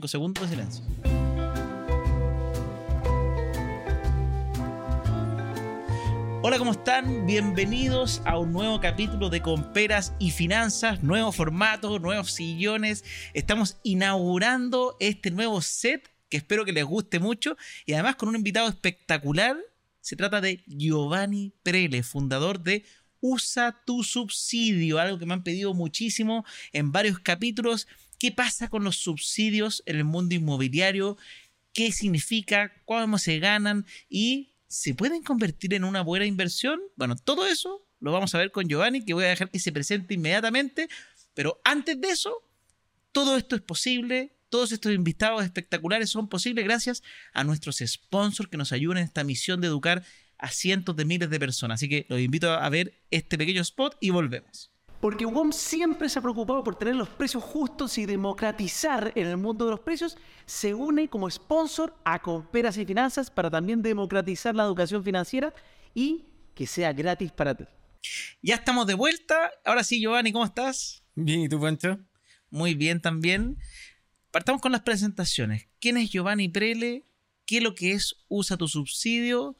5 segundos de silencio. Hola, ¿cómo están? Bienvenidos a un nuevo capítulo de Comperas y Finanzas, nuevo formato, nuevos sillones. Estamos inaugurando este nuevo set que espero que les guste mucho y además con un invitado espectacular. Se trata de Giovanni Prele, fundador de Usa tu subsidio, algo que me han pedido muchísimo en varios capítulos. ¿Qué pasa con los subsidios en el mundo inmobiliario? ¿Qué significa? ¿Cómo se ganan? ¿Y se pueden convertir en una buena inversión? Bueno, todo eso lo vamos a ver con Giovanni, que voy a dejar que se presente inmediatamente. Pero antes de eso, todo esto es posible. Todos estos invitados espectaculares son posibles gracias a nuestros sponsors que nos ayudan en esta misión de educar a cientos de miles de personas. Así que los invito a ver este pequeño spot y volvemos. Porque WOM siempre se ha preocupado por tener los precios justos y democratizar en el mundo de los precios, se une como sponsor a Comperas y Finanzas para también democratizar la educación financiera y que sea gratis para ti. Ya estamos de vuelta. Ahora sí, Giovanni, ¿cómo estás? Bien, ¿y tú, Pancho? Muy bien también. Partamos con las presentaciones. ¿Quién es Giovanni Prele? ¿Qué es lo que es Usa tu subsidio?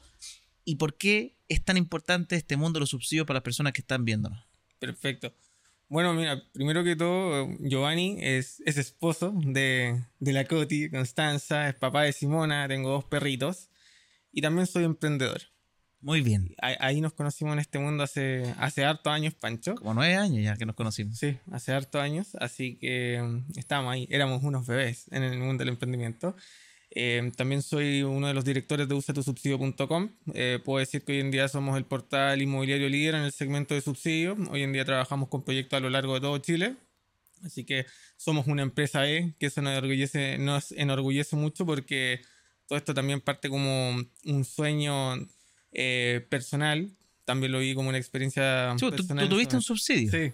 ¿Y por qué es tan importante este mundo de los subsidios para las personas que están viéndonos? Perfecto. Bueno, mira, primero que todo, Giovanni es, es esposo de, de la Coti, Constanza, es papá de Simona, tengo dos perritos y también soy emprendedor. Muy bien. Ahí, ahí nos conocimos en este mundo hace, hace hartos años, Pancho. Como nueve años ya que nos conocimos. Sí, hace hartos años, así que mm, estábamos ahí, éramos unos bebés en el mundo del emprendimiento. Eh, también soy uno de los directores de usatusubsidio.com. Eh, puedo decir que hoy en día somos el portal inmobiliario líder en el segmento de subsidio. Hoy en día trabajamos con proyectos a lo largo de todo Chile. Así que somos una empresa E, que eso nos enorgullece, nos enorgullece mucho porque todo esto también parte como un sueño eh, personal. También lo vi como una experiencia Sí, ¿tú, personal. tú tuviste un subsidio. Sí.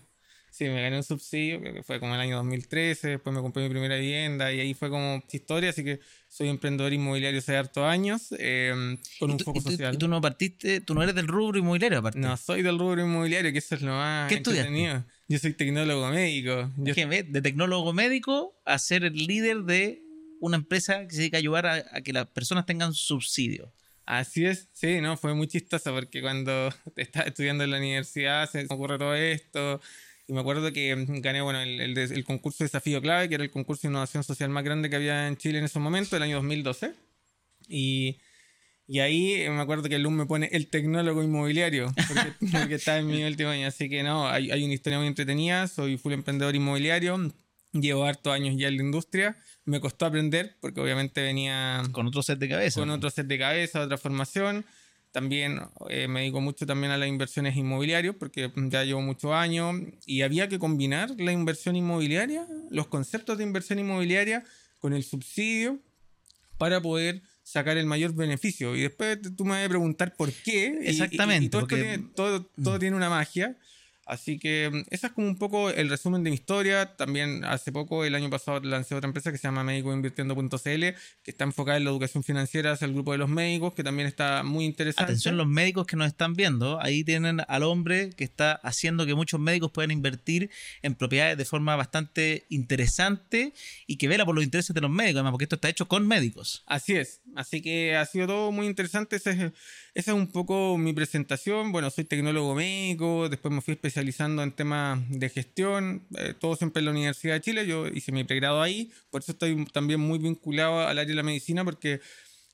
Sí, me gané un subsidio, que fue como el año 2013, después me compré mi primera vivienda y ahí fue como historia, así que soy emprendedor inmobiliario hace hartos años, eh, con ¿Y un tú, foco y tú- social. y tú no partiste, tú no eres del rubro inmobiliario aparte. No soy del rubro inmobiliario, que eso es lo más ¿Qué estudiaste? entretenido. Yo soy tecnólogo médico. Yo- Es que ve, de tecnólogo médico a ser el líder de una empresa que se dedica a ayudar a, a que las personas tengan subsidio. Así es, sí, no, fue muy chistoso porque cuando estaba estudiando en la universidad se me ocurre todo esto. Y me acuerdo que mm, gané bueno, el, el el concurso Desafío Clave, que era el concurso de innovación social más grande que había en Chile en ese momento, el año 2012. Y, y ahí me acuerdo que el LUM me pone el tecnólogo inmobiliario, porque, porque estaba en mi último año. Así que no, hay, hay una historia muy entretenida. Soy full emprendedor inmobiliario. Llevo hartos años ya en la industria. Me costó aprender porque obviamente venía Con otro set de cabeza. con otro set de cabeza, otra formación. También eh, me dedico mucho también a las inversiones inmobiliarias porque ya llevo muchos años y había que combinar la inversión inmobiliaria, los conceptos de inversión inmobiliaria con el subsidio para poder sacar el mayor beneficio. Y después tú me vas a preguntar por qué. y- Exactamente, Y, todo, esto porque- tiene, todo, todo tiene una magia. Así que mm, ese es como un poco el resumen de mi historia. También hace poco, el año pasado, lancé otra empresa que se llama médicoinvirtiendo.cl, que está enfocada en la educación financiera hacia el grupo de los médicos, que también está muy interesante. Atención los médicos que nos están viendo, ahí tienen al hombre que está haciendo que muchos médicos puedan invertir en propiedades de forma bastante interesante y que vela por los intereses de los médicos, además, porque esto está hecho con médicos. Así es, así que ha sido todo muy interesante. Ese es- esa es un poco mi presentación. Bueno, soy tecnólogo médico, después me fui especializando en temas de gestión, eh, todo siempre en la Universidad de Chile. Yo hice mi pregrado ahí, por eso estoy también muy vinculado al área de la medicina, porque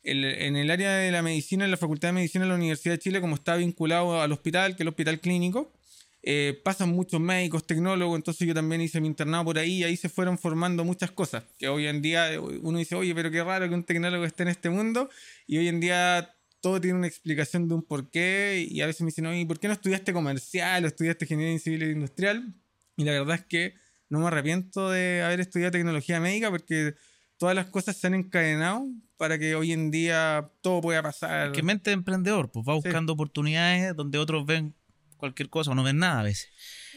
el- en el área de la medicina, en la Facultad de Medicina de la Universidad de Chile, como está vinculado al hospital, que es el hospital clínico, eh, pasan muchos médicos, tecnólogos, entonces yo también hice mi internado por ahí y ahí se fueron formando muchas cosas, que hoy en día uno dice, oye, pero qué raro que un tecnólogo esté en este mundo y hoy en día todo tiene una explicación de un porqué y a veces me dicen, oye, ¿por qué no estudiaste comercial o estudiaste ingeniería civil e industrial? Y la verdad es que no me arrepiento de haber estudiado tecnología médica porque todas las cosas se han encadenado para que hoy en día todo pueda pasar. Que mente de emprendedor, pues va Sí. buscando oportunidades donde otros ven cualquier cosa o no ven nada a veces.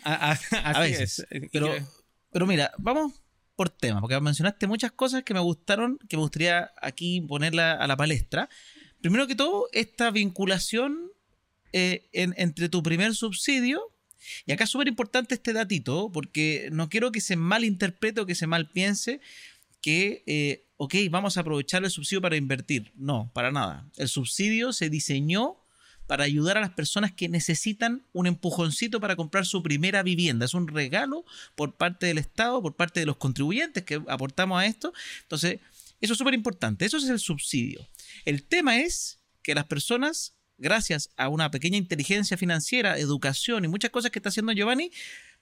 A, a- A veces. es. Y Pero, que- pero mira, vamos por tema, porque mencionaste muchas cosas que me gustaron, que me gustaría aquí ponerla a la palestra. Primero que todo, esta vinculación eh, en- entre tu primer subsidio Y acá es súper importante este datito, porque no quiero que se malinterprete o que se mal piense que, eh, ok, vamos a aprovechar el subsidio para invertir. No, para nada. El subsidio se diseñó para ayudar a las personas que necesitan un empujoncito para comprar su primera vivienda. Es un regalo por parte del Estado, por parte de los contribuyentes que aportamos a esto. Entonces, eso es súper importante. Eso es el subsidio. El tema es que las personas, gracias a una pequeña inteligencia financiera, educación y muchas cosas que está haciendo Giovanni,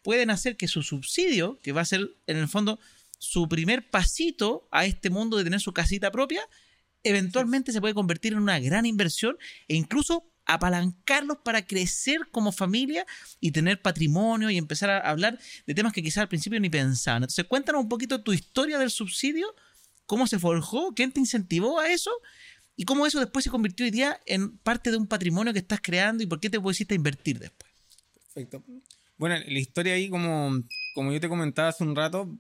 pueden hacer que su subsidio, que va a ser en el fondo su primer pasito a este mundo de tener su casita propia, eventualmente se puede convertir en una gran inversión e incluso apalancarlos para crecer como familia y tener patrimonio y empezar a hablar de temas que quizás al principio ni pensaban. Entonces, cuéntanos un poquito tu historia del subsidio, cómo se forjó, quién te incentivó a eso y cómo eso después se convirtió hoy día en parte de un patrimonio que estás creando y por qué te pusiste a invertir después. Perfecto. Bueno, la historia ahí, como, como yo te comentaba hace un rato,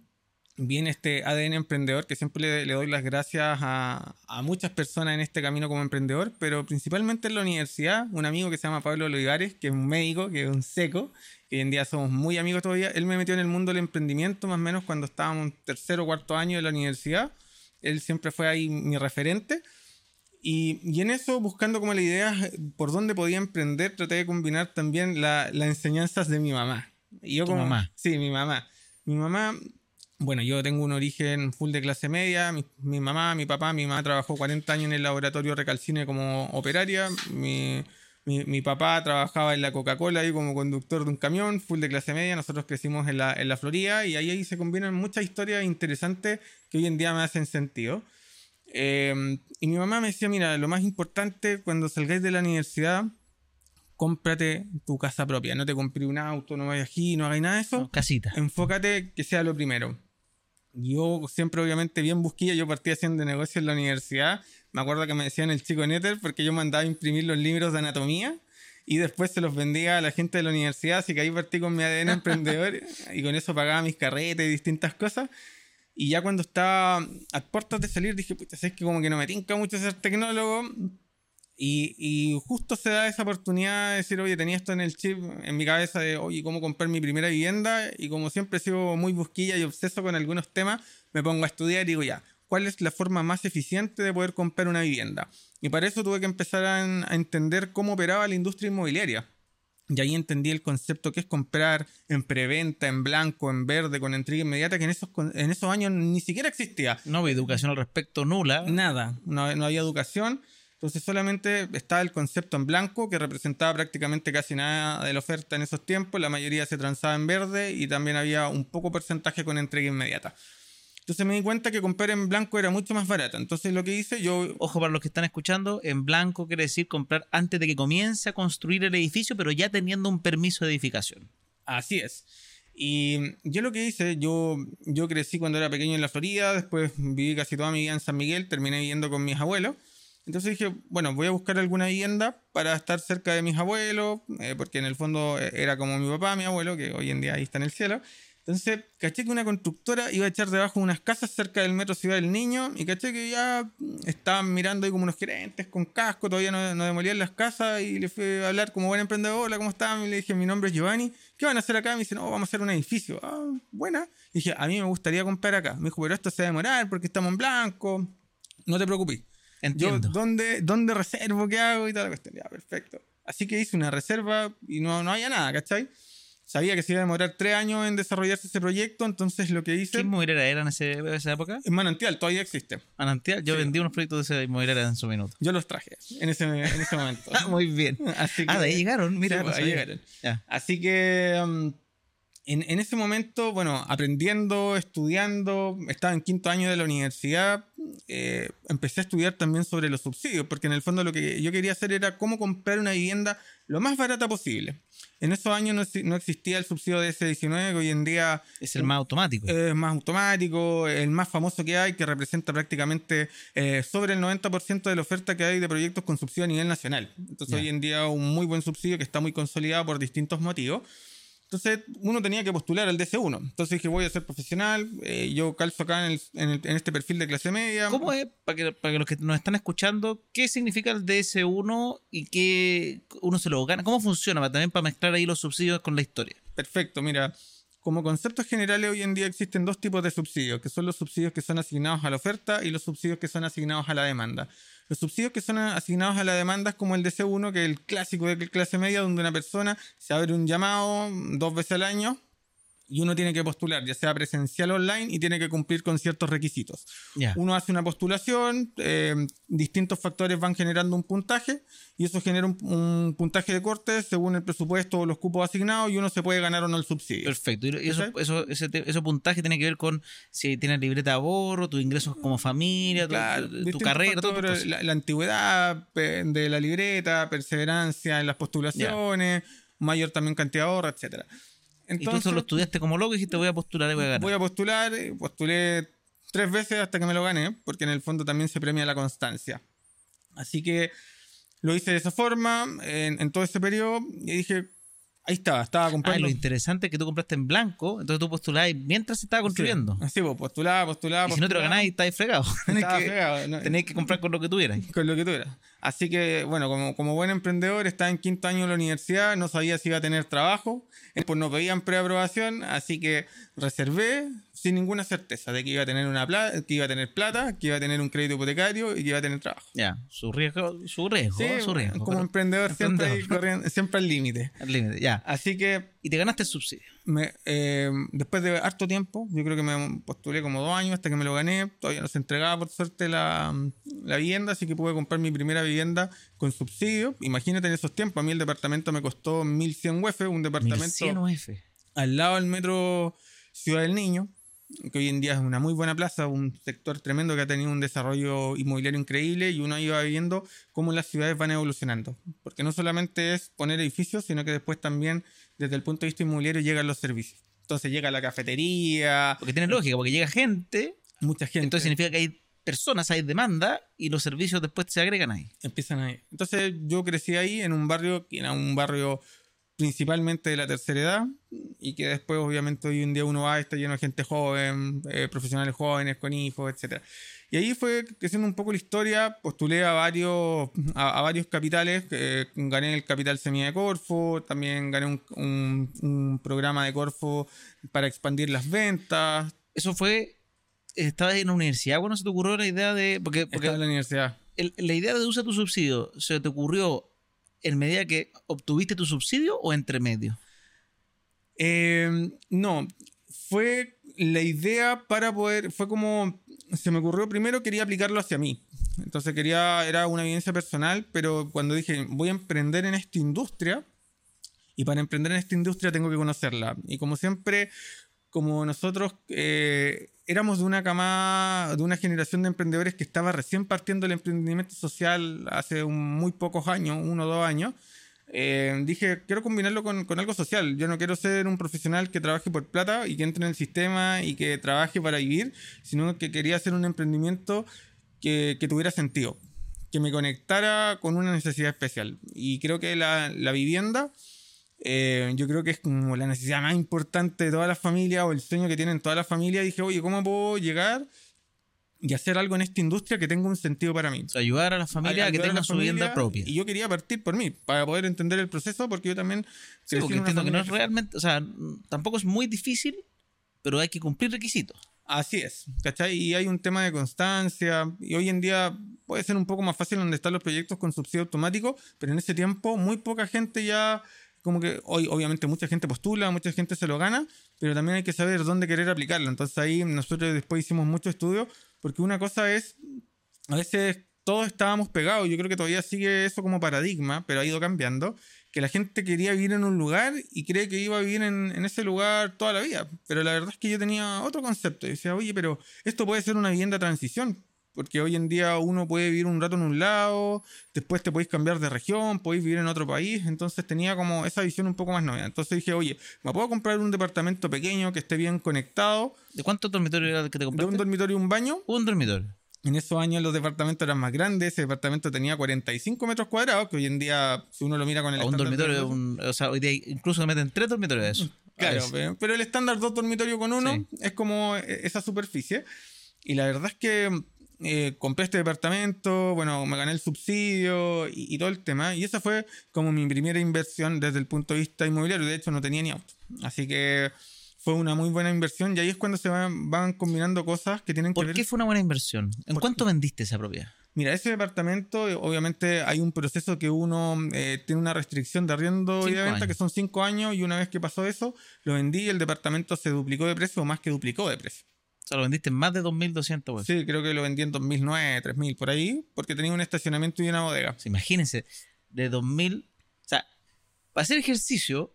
viene este ADN emprendedor que siempre le, doy las gracias a, muchas personas en este camino como emprendedor, pero principalmente en la universidad, un amigo que se llama Pablo Olivares, que es un médico, que es un seco, que hoy en día somos muy amigos todavía, él me metió en el mundo del emprendimiento más o menos cuando estábamos en tercer o cuarto año de la universidad, él siempre fue ahí mi referente. Y, en eso, buscando como la idea por dónde podía emprender, traté de combinar también las enseñanzas de mi mamá. Y yo como, mamá? Sí, mi mamá. Mi mamá bueno, yo tengo un origen full de clase media. Mi, mamá, mi papá, mi mamá trabajó 40 años en el laboratorio Recalcine como operaria. Mi, mi, papá trabajaba en la Coca-Cola ahí como conductor de un camión, full de clase media. Nosotros crecimos en la, en la Florida y ahí, ahí se combinan muchas historias interesantes que hoy en día me hacen sentido. Eh, y mi mamá me decía, mira, lo más importante cuando salgáis de la universidad, cómprate tu casa propia. No te compré un auto, no vayas aquí, no hagáis nada de eso. casita. Enfócate que sea lo primero yo siempre obviamente bien busquilla, yo partí haciendo negocio en la universidad. Me acuerdo que me decían el chico Netter porque yo mandaba a imprimir los libros de anatomía y después se los vendía a la gente de la universidad, así que ahí partí con mi ADN emprendedor y con eso pagaba mis carretes y distintas cosas. Y ya cuando estaba a puertas de salir dije, puta, es que como que no me tinca mucho ser tecnólogo, y, justo se da esa oportunidad de decir, oye, tenía esto en el chip, en mi cabeza de, oye, cómo comprar mi primera vivienda. Y como siempre he sido muy busquilla y obseso con algunos temas, me pongo a estudiar y digo, ya, ¿cuál es la forma más eficiente de poder comprar una vivienda? Y para eso tuve que empezar a, entender cómo operaba la industria inmobiliaria. Y ahí entendí el concepto que es comprar en preventa, en blanco, en verde, con entrega inmediata, que en esos, en esos años ni siquiera existía. No había educación al respecto, nula. Nada, no, no había educación. Entonces solamente estaba el concepto en blanco, que representaba prácticamente casi nada de la oferta en esos tiempos, la mayoría se transaba en verde y también había un poco porcentaje con entrega inmediata. Entonces me di cuenta que comprar en blanco era mucho más barato. Entonces lo que hice yo... Ojo para los que están escuchando, en blanco quiere decir comprar antes de que comience a construir el edificio, pero ya teniendo un permiso de edificación. Así es. Y yo lo que hice, yo, yo crecí cuando era pequeño en la Florida, después viví casi toda mi vida en San Miguel, terminé viviendo con mis abuelos. Entonces dije, bueno, voy a buscar alguna vivienda para estar cerca de mis abuelos, eh, porque en el fondo eh, era como mi papá, mi abuelo, que hoy en día ahí está en el cielo. Entonces, caché que una constructora iba a echar debajo unas casas cerca del metro Ciudad del Niño y caché que ya estaban mirando ahí como unos gerentes con casco, todavía no, no demolían las casas y le fui a hablar como buen emprendedor, hola, ¿cómo están? Y le dije, mi nombre es Giovanni, ¿qué van a hacer acá? Me dice, no, vamos a hacer un edificio. Ah, buena. Y dije, a mí me gustaría comprar acá. Me dijo, pero esto se va a demorar porque estamos en blanco. No te preocupes. Entiendo. Yo, ¿dónde, ¿dónde reservo? ¿Qué hago? Y tal, cuestión. Ya, perfecto. Así que hice una reserva y no, no había nada, ¿cachai? Sabía que se iba a demorar tres años en desarrollarse ese proyecto, entonces lo que hice. ¿Qué inmobiliaria era en esa época? En Manantial, todavía existe. Manantial, yo vendí unos proyectos de esa inmobiliaria en su minuto. Yo los traje en ese, en ese momento. Muy bien. Así ah, de ahí llegaron, mira. Pues, ahí llegaron. Así que. Um, en, en, ese momento, bueno, aprendiendo, estudiando, estaba en quinto año de la universidad, eh, empecé a estudiar también sobre los subsidios, porque en el fondo lo que yo quería hacer era cómo comprar una vivienda lo más barata posible. En esos años no, no existía el subsidio de S19, que hoy en día... Es el más automático. Es más automático, el más famoso que hay, que representa prácticamente eh, sobre el 90% de la oferta que hay de proyectos con subsidio a nivel nacional. Entonces hoy en día un muy buen subsidio que está muy consolidado por distintos motivos. Entonces uno tenía que postular al DC1. Entonces dije, voy a ser profesional, eh, yo calzo acá en, este perfil de clase media. ¿Cómo es, para que, para que los que nos están escuchando, qué significa el DS1 y qué uno se lo gana? ¿Cómo funciona? También para mezclar ahí los subsidios con la historia. Perfecto, mira. como conceptos generales hoy en día existen dos tipos de subsidios, que son los subsidios que son asignados a la oferta y los subsidios que son asignados a la demanda. Los subsidios que son asignados a la demanda es como el DC1, que es el clásico de clase media, donde una persona se abre un llamado dos veces al año y uno tiene que postular, ya sea presencial o online, y tiene que cumplir con ciertos requisitos. Uno hace una postulación, eh, distintos factores van generando un puntaje, y eso genera un, puntaje de corte según el presupuesto o los cupos asignados, y uno se puede ganar o no el subsidio. Perfecto. Y eso, eso, ese, puntaje tiene que ver con si tienes libreta de ahorro, tus ingresos como familia, tu, carrera, todo. La, la, antigüedad de la libreta, perseverancia en las postulaciones, mayor también cantidad de ahorro, etcétera. Entonces, ¿Y tú solo estudiaste como loco y dijiste voy a postular y voy a ganar? Voy a postular, eh, postulé tres veces hasta que me lo gané, porque en el fondo también se premia la constancia. Así que lo hice de esa forma en, en todo ese periodo y dije, Ahí estaba, estaba comprando. Ah, lo interesante es que tú compraste en blanco, entonces tú postulabas mientras se estaba construyendo. Sí, pues postulaba, postulaba. Y si no te lo ganáis, estáis fregado. Tenés que, fregado. Tenéis que comprar con lo que tuvieras. Con lo que tuvieras. Así que, bueno, como, como buen emprendedor, estaba en quinto año de la universidad, no sabía si iba a tener trabajo, pues no pedían preaprobación, así que reservé sin ninguna certeza de que iba a tener una plata, que iba a tener plata, que iba a tener un crédito hipotecario y que iba a tener trabajo. Ya, su riesgo, su riesgo, su riesgo. Como emprendedor siempre, siempre al límite. Al límite, ya. Así que. Y te ganaste el subsidio. Me, eh, después de harto tiempo, yo creo que me postulé como dos años hasta que me lo gané. Todavía no se entregaba por suerte la, la vivienda, así que pude comprar mi primera vivienda con subsidio. Imagínate en esos tiempos, a mí el departamento me costó 1100 UF, un departamento. 1100 UF. Al lado del metro Ciudad del Niño que hoy en día es una muy buena plaza, un sector tremendo que ha tenido un desarrollo inmobiliario increíble y uno iba viendo cómo las ciudades van evolucionando. Porque no solamente es poner edificios, sino que después también desde el punto de vista inmobiliario llegan los servicios. Entonces llega la cafetería. Porque tiene lógica, porque llega gente. Mucha gente. Entonces significa que hay personas, hay demanda y los servicios después se agregan ahí. Empiezan ahí. Entonces yo crecí ahí en un barrio que era un barrio principalmente de la tercera edad y que después obviamente hoy en día uno va está lleno de gente joven, eh, profesionales jóvenes con hijos, etc. Y ahí fue creciendo un poco la historia, postulé a varios, a, varios capitales, eh, gané el capital semilla de Corfo, también gané un, programa de Corfo para expandir las ventas. Eso fue, estabas en la universidad, ¿cuándo se te ocurrió la idea de...? Porque, porque Estaba en la universidad. la idea de usar tu subsidio, ¿se te ocurrió en medida que obtuviste tu subsidio o entre medio? Em, no, fue la idea para poder, fue como, se me ocurrió primero, quería aplicarlo hacia mí. Entonces quería, era una evidencia personal, pero cuando dije, voy a emprender en esta industria, y para emprender en esta industria tengo que conocerla. Y como siempre, como nosotros eh, éramos de una cama, de una generación de emprendedores que estaba recién partiendo el emprendimiento social hace muy pocos años, uno o dos años, eh, dije, quiero combinarlo con, algo social. Yo no quiero ser un profesional que trabaje por plata y que entre en el sistema y que trabaje para vivir, sino que quería hacer un emprendimiento que, tuviera sentido, que me conectara con una necesidad especial. Y creo que la, la vivienda eh, yo creo que es como la necesidad más importante de todas las familias o el sueño que tienen todas las familias. Dije, oye, ¿cómo puedo llegar y hacer algo en esta industria que tenga un sentido para mí? ayudar a las familias a que tengan su vivienda propia. Y yo quería partir por mí, para poder entender el proceso, porque yo también... Sí, porque entiendo que no es realmente, o sea, tampoco es muy difícil, pero hay que cumplir requisitos. Así es, ¿cachai? Y hay un tema de constancia, y hoy en día puede ser un poco más fácil donde están los proyectos con subsidio automático, pero en ese tiempo muy poca gente ya como que hoy obviamente mucha gente postula, mucha gente se lo gana, pero también hay que saber dónde querer aplicarlo. Entonces ahí nosotros después hicimos mucho estudio, porque una cosa es, a veces todos estábamos pegados, yo creo que todavía sigue eso como paradigma, pero ha ido cambiando, que la gente quería vivir en un lugar y cree que iba a vivir en, en ese lugar toda la vida. Pero la verdad es que yo tenía otro concepto, y decía, oye, pero esto puede ser una vivienda transición, porque hoy en día uno puede vivir un rato en un lado, después te podéis cambiar de región, podéis vivir en otro país, entonces tenía como esa visión un poco más nueva. Entonces dije, oye, ¿me puedo comprar un departamento pequeño que esté bien conectado? ¿De cuántos dormitorios era que te compraste? De un dormitorio y un baño. Un dormitorio. En esos años los departamentos eran más grandes, ese departamento tenía 45 metros cuadrados, que hoy en día, si uno lo mira con el... un dormitorio, o sea, hoy día incluso se meten tres dormitorios de eso. Claro, pero, el estándar dos dormitorios con uno es como esa superficie. Y la verdad es que eh, compré este departamento, bueno, me gané el subsidio y, todo el tema. Y esa fue como mi primera inversión desde el punto de vista inmobiliario. De hecho, no tenía ni auto. Así que fue una muy buena inversión y ahí es cuando se van, van combinando cosas que tienen que ¿Por ver. qué fue una buena inversión? ¿En Por- cuánto vendiste esa propiedad? Mira, ese departamento, eh, obviamente hay un proceso que uno eh, tiene una restricción de arriendo y de venta años. que son cinco años y una vez que pasó eso, lo vendí y el departamento se duplicó de precio o más que duplicó de precio. O sea, lo vendiste en más de 2.200 UF. Sí, creo que lo vendí en 2009, 3000 por ahí, porque tenía un estacionamiento y una bodega. Sea, imagínense, de 2.000... O sea, para hacer ejercicio,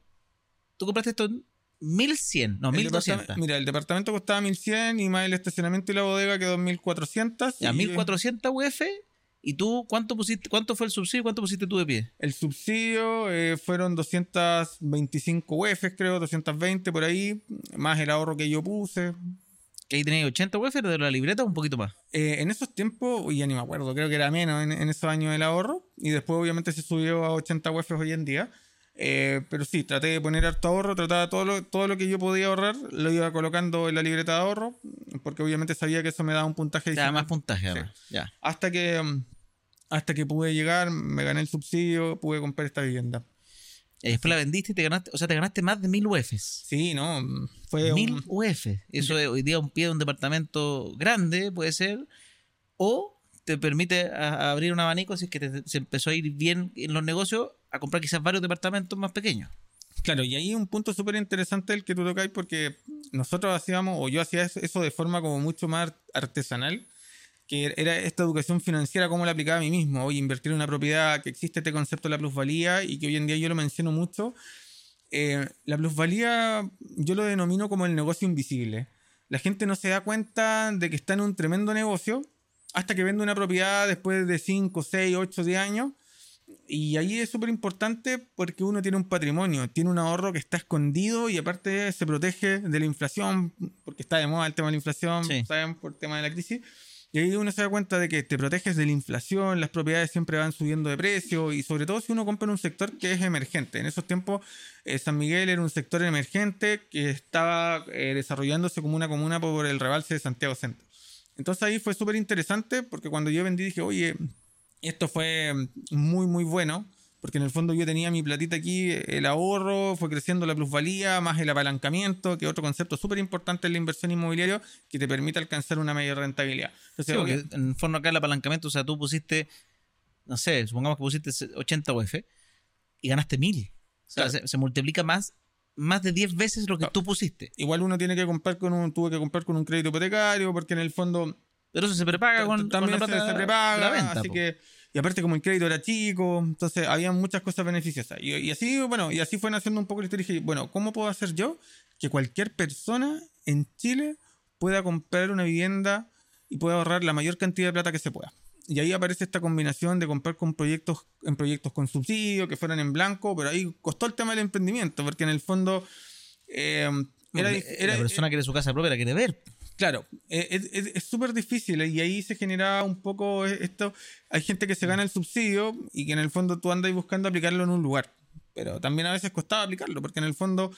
tú compraste esto en 1.100, no, El 1.200. departamento- Mira, el departamento costaba 1100 y más el estacionamiento y la bodega quedó en 1400. Ya, y 1.400 UF. ¿Y tú cuánto pusiste? ¿Cuánto fue el subsidio? ¿Cuánto pusiste tú de pie? El subsidio eh, fueron 225 UF, creo, 220 por ahí, más el ahorro que yo puse. Que ahí tenéis 80 UF de la libreta un poquito más. Eh, en esos tiempos, ya ni me acuerdo, creo que era menos en, en esos años el ahorro. Y después, obviamente, se subió a 80 UF hoy en día. Eh, pero sí, traté de poner harto ahorro, trataba todo lo, todo lo que yo podía ahorrar, lo iba colocando en la libreta de ahorro, porque obviamente sabía que eso me daba un puntaje Te más puntaje, además. Ya. Hasta que, mm, hasta que pude llegar, me gané el subsidio, pude comprar esta vivienda. Y después la vendiste y te ganaste, o sea, te ganaste más de 1.000 UFs. Sí, no, fue 1000 un, UF. Eso es hoy día un pie de un departamento grande, puede ser. O te permite a- a abrir un abanico si es que te- se empezó a ir bien en los negocios a comprar quizás varios departamentos más pequeños. Claro, y ahí un punto súper interesante el que tú tocáis, porque nosotros hacíamos, o yo hacía eso- eso de forma como mucho más artesanal, que era esta educación financiera, cómo la aplicaba a mí mismo. Oye, invertir en una propiedad, que existe este concepto de la plusvalía y que hoy en día yo lo menciono mucho. Eh, la plusvalía yo lo denomino como el negocio invisible. La gente no se da cuenta de que está en un tremendo negocio hasta que vende una propiedad después de 5, 6, 8, 10 años. Y ahí es súper importante porque uno tiene un patrimonio, tiene un ahorro que está escondido y aparte se protege de la inflación, porque está de moda el tema de la inflación, Sí. ¿saben? Por el tema de la crisis. Y ahí uno se da cuenta de que te proteges de la inflación, las propiedades siempre van subiendo de precio y sobre todo si uno compra en un sector que es emergente. En esos tiempos eh, San Miguel era un sector emergente que estaba eh, desarrollándose como una comuna por el rebalse de Santiago Centro. Entonces ahí fue súper interesante porque cuando yo vendí dije, oye, esto fue muy, muy bueno, porque en el fondo yo tenía mi platita aquí, el ahorro, fue creciendo la plusvalía, más el apalancamiento, que es otro concepto súper importante en la inversión inmobiliaria que te permite alcanzar una mayor rentabilidad. Entonces, Sí, en el fondo acá el apalancamiento, o sea, tú pusiste, no sé, supongamos que pusiste 80 UF y ganaste 1000. O sea, Claro. se, se multiplica más, más de 10 veces lo que tú pusiste. igual uno tiene que comprar con un, tuve que comprar con un crédito hipotecario, porque en el fondo Pero eso se prepaga con, con también se, se prepaga, la venta. así po. que y aparte como el crédito era chico, entonces había muchas cosas beneficiosas. Y, y así, bueno, y así fue naciendo un poco la historia. Y dije, bueno, ¿cómo puedo hacer yo que cualquier persona en Chile pueda comprar una vivienda y pueda ahorrar la mayor cantidad de plata que se pueda? Y ahí aparece esta combinación de comprar con proyectos, en proyectos con subsidio, que fueran en blanco, pero ahí costó el tema del emprendimiento, porque en el fondo eh, era, la persona quiere su casa propia, la quiere ver. Claro, eh, es súper difícil eh, y ahí se genera un poco esto. Hay gente que se gana el subsidio y que en el fondo tú andas buscando aplicarlo en un lugar, pero también a veces costaba aplicarlo porque en el fondo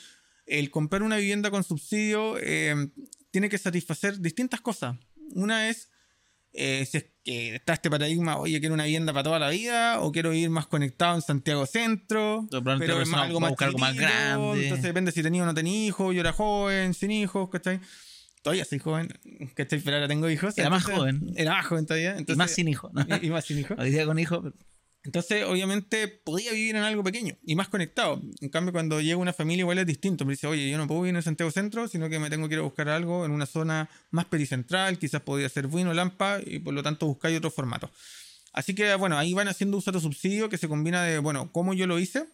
el comprar una vivienda con subsidio eh, tiene que satisfacer distintas cosas. Una es eh, si es que está este paradigma, oye, quiero una vivienda para toda la vida o quiero ir más conectado en Santiago Centro, pero más, algo más algo más grande. Entonces depende si tenía o no tenía hijos, yo era joven, sin hijos, ¿cachai? Todavía soy joven, ¿cachai? Pero ahora tengo hijos. Era más entonces- joven. Era más joven todavía. y Entonces, más sin hijo. ¿no? y- y más sin hijos. Hoy día con hijo. Entonces, obviamente, podía vivir en algo pequeño y más conectado. En cambio, cuando llega una familia, igual es distinto. Me dice, oye, yo no puedo vivir en Santiago Centro, sino que me tengo que ir a buscar algo en una zona más pericentral, quizás podría ser Buino, Lampa, y por lo tanto buscáis otro formato. Así que, bueno, ahí van haciendo uso de subsidio que se combina de, bueno, cómo yo lo hice.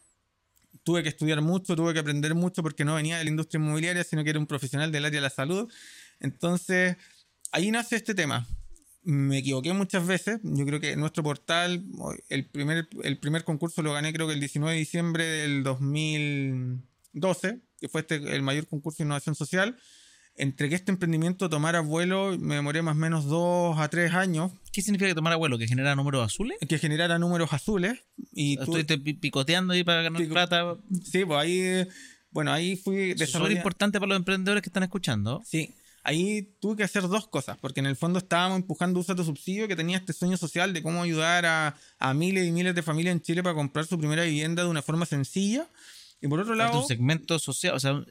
Tuve que estudiar mucho, tuve que aprender mucho porque no venía de la industria inmobiliaria, sino que era un profesional del área de la salud. Entonces, ahí nace este tema me equivoqué muchas veces. Yo creo que nuestro portal, el primer, el primer concurso lo gané creo que el 19 de diciembre del 2012, que fue este, el mayor concurso de innovación social. Entre que este emprendimiento tomara vuelo, me demoré más o menos dos a tres años ¿Qué significa que tomar abuelo? ¿Que genera números azules? que generara números azules. Y tú- Estuviste pi- picoteando ahí para ganar Pico- plata. sí, pues ahí, bueno, ahí fui Eso es desarrollando. importante para los emprendedores que están escuchando. Sí, ahí tuve que hacer dos cosas, porque en el fondo estábamos empujando uso de subsidio que tenía este sueño social de cómo ayudar a, a miles y miles de familias en Chile para comprar su primera vivienda de una forma sencilla. Y por otro lado, tu segmento social. O sea,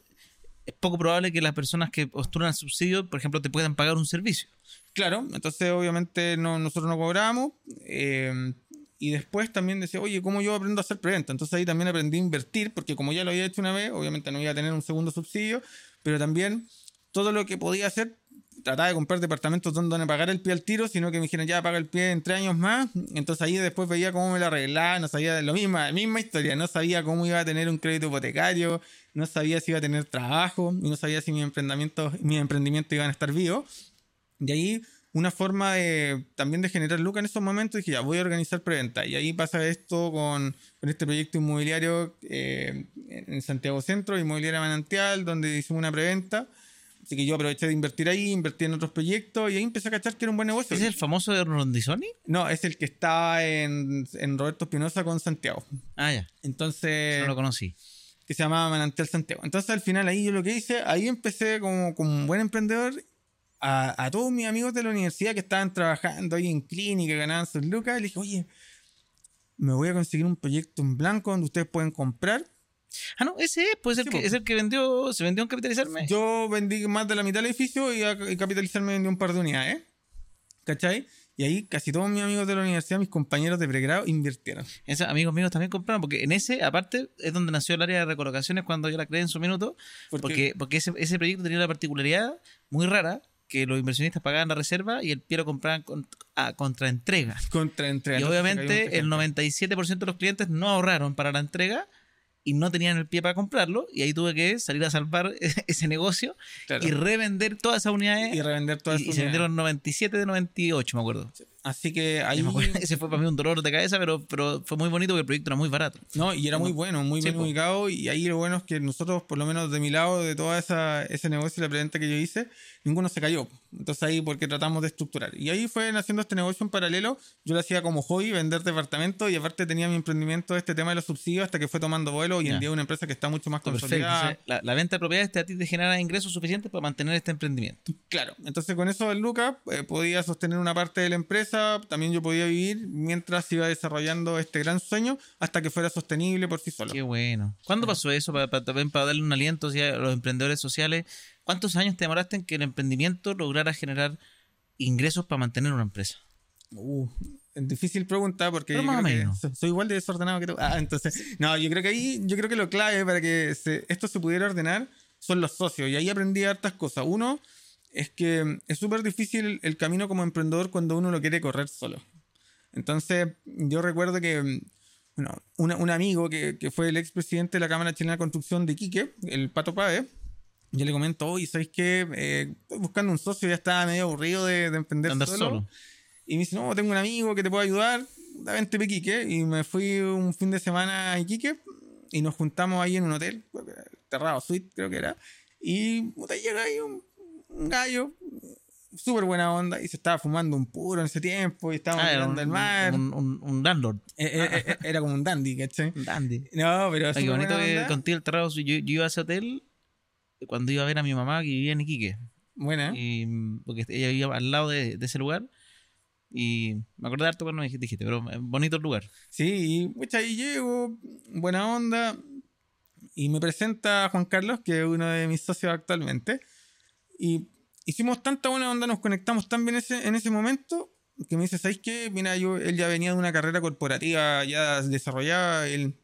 es poco probable que las personas que postulan al subsidio, por ejemplo, te puedan pagar un servicio. Claro, entonces obviamente no, nosotros no cobramos. eh, y después también decía, oye, ¿cómo yo aprendo a hacer preventa? Entonces ahí también aprendí a invertir, porque como ya lo había hecho una vez, obviamente no iba a tener un segundo subsidio, pero también todo lo que podía hacer, trataba de comprar departamentos donde pagar el pie al tiro, sino que me dijeron, ya paga el pie en tres años más. Entonces ahí después veía cómo me lo arreglaba, no sabía lo mismo, la misma historia, no sabía cómo iba a tener un crédito hipotecario, no sabía si iba a tener trabajo, y no sabía si mis emprendimientos, mis emprendimientos iban a estar vivos. Y ahí una forma de también de generar lucas en esos momentos, dije, ya voy a organizar preventa. Y ahí pasa esto con, con este proyecto inmobiliario eh, en Santiago Centro, Inmobiliaria Manantial, donde hicimos una preventa. Así que yo aproveché de invertir ahí, invertí en otros proyectos y ahí empecé a cachar que era un buen negocio. ¿Ese es el famoso de Rondizoni? No, es el que estaba en, en Roberto Espinosa con Santiago. Ah, ya. Entonces, No lo conocí. Que se llamaba Manantial Santiago. Entonces al final ahí yo lo que hice, ahí empecé como, como un buen emprendedor a, a todos mis amigos de la universidad que estaban trabajando ahí en clínica, ganaban sus lucas, le dije, oye, me voy a conseguir un proyecto en blanco donde ustedes pueden comprar. Ah, no, ese es, pues es el, Sí, que, po. es el que vendió, se vendió en capitalizarme. Yo vendí más de la mitad del edificio y a y capitalizarme vendí un par de unidades. ¿Cachai? Y ahí casi todos mis amigos de la universidad, mis compañeros de pregrado, invirtieron. Esos amigos míos también compraron, porque en ese, aparte, es donde nació el área de recolocaciones cuando yo la creé en su minuto, porque, porque ese, ese proyecto tenía la particularidad muy rara que los inversionistas pagaban la reserva y el pie lo compraban con, a contraentrega. Contra entrega. Y obviamente el gente. 97% de los clientes no ahorraron para la entrega y no tenían el pie para comprarlo y ahí tuve que salir a salvar ese negocio Claro. y revender todas esas unidades Y revender todas y, y se vendieron 97 de 98 me acuerdo. Así que ahí. Me acuerdo, Ese fue para mí un dolor de cabeza pero, pero fue muy bonito porque el proyecto era muy barato. No, y era muy bueno, muy Sí, bien po. ubicado. Y ahí lo bueno es que nosotros, por lo menos de mi lado, de todo esa, ese negocio y la preventa que yo hice, ninguno se cayó. Entonces ahí, porque tratamos de estructurar. Y ahí fue haciendo este negocio en paralelo. Yo lo hacía como hobby, vender departamentos. Y aparte tenía mi emprendimiento de este tema de los subsidios hasta que fue tomando vuelo. Ya. en día una empresa que está mucho más Perfecto. consolidada. Entonces, la, la venta de propiedades te, a ti te genera ingresos suficientes para mantener este emprendimiento. Claro, entonces con eso del Lucas eh, podía sostener una parte de la empresa, también yo podía vivir mientras iba desarrollando este gran sueño hasta que fuera sostenible por sí solo. Qué bueno. ¿Cuándo pasó eso? Para, para- también para darle un aliento a los emprendedores sociales. ¿Cuántos años te demoraste en que el emprendimiento lograra generar ingresos para mantener una empresa? Uh, difícil pregunta porque Pero yo más creo menos. soy igual de desordenado que tú. Ah, entonces, no, yo creo que ahí, yo creo que lo clave para que se- esto se pudiera ordenar son los socios. Y ahí aprendí hartas cosas. Uno es que es súper difícil el camino como emprendedor cuando uno lo quiere correr solo. Entonces, yo recuerdo que bueno, una- un amigo que, que fue el expresidente de la Cámara Chilena de Construcción de Iquique, el Pato Pave, yo le comento, oye, ¿sabéis qué? Eh, estoy buscando un socio, ya estaba medio aburrido de, de emprender Andar solo. solo. Y me dice, no, tengo un amigo que te puede ayudar, da vente pa' Iquique. Y me fui un fin de semana a Iquique y nos juntamos ahí en un hotel, Terrado Suite, creo que era. Y puta, llega ahí un gallo, súper buena onda, y se estaba fumando un puro en ese tiempo, y estábamos Ah, mirando un, el mar. un, un- un landlord. Eh, eh, eh, era como un dandy, ¿cachai? Un dandy. No, pero Ay, qué bonito que contigo el terrado. Yo, yo iba a ese hotel cuando iba a ver a mi mamá que vivía en Iquique. Buena. Y, porque ella vivía al lado de, de ese lugar. Y me acordé harto cuando me dijiste, pero eh, bonito el lugar. Sí, y pucha, ahí llego, buena onda. Y me presenta a Juan Carlos, que es uno de mis socios actualmente. Y hicimos tanta buena onda, nos conectamos tan bien ese, en ese momento, que me dice, ¿sabes qué? Mira, yo, él ya venía de una carrera corporativa ya desarrollada. Él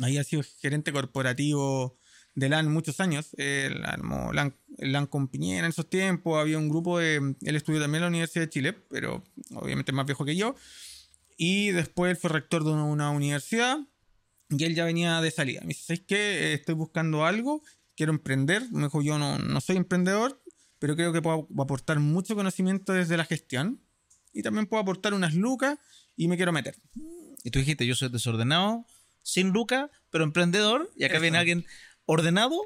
había sido gerente corporativo de LAN muchos años. Él armó LAN, LAN con Piñera en esos tiempos. Había un grupo de... Él estudió también en la Universidad de Chile, pero obviamente más viejo que yo. Y después él fue rector de una, una universidad y él ya venía de salida. Me dice, ¿sabes qué? Estoy buscando algo, quiero emprender. Me dijo, yo no, no soy emprendedor, pero creo que puedo aportar mucho conocimiento desde la gestión. Y también puedo aportar unas lucas y me quiero meter. Y tú dijiste, yo soy desordenado, sin Luca, pero emprendedor. Y acá Eso. viene alguien ordenado,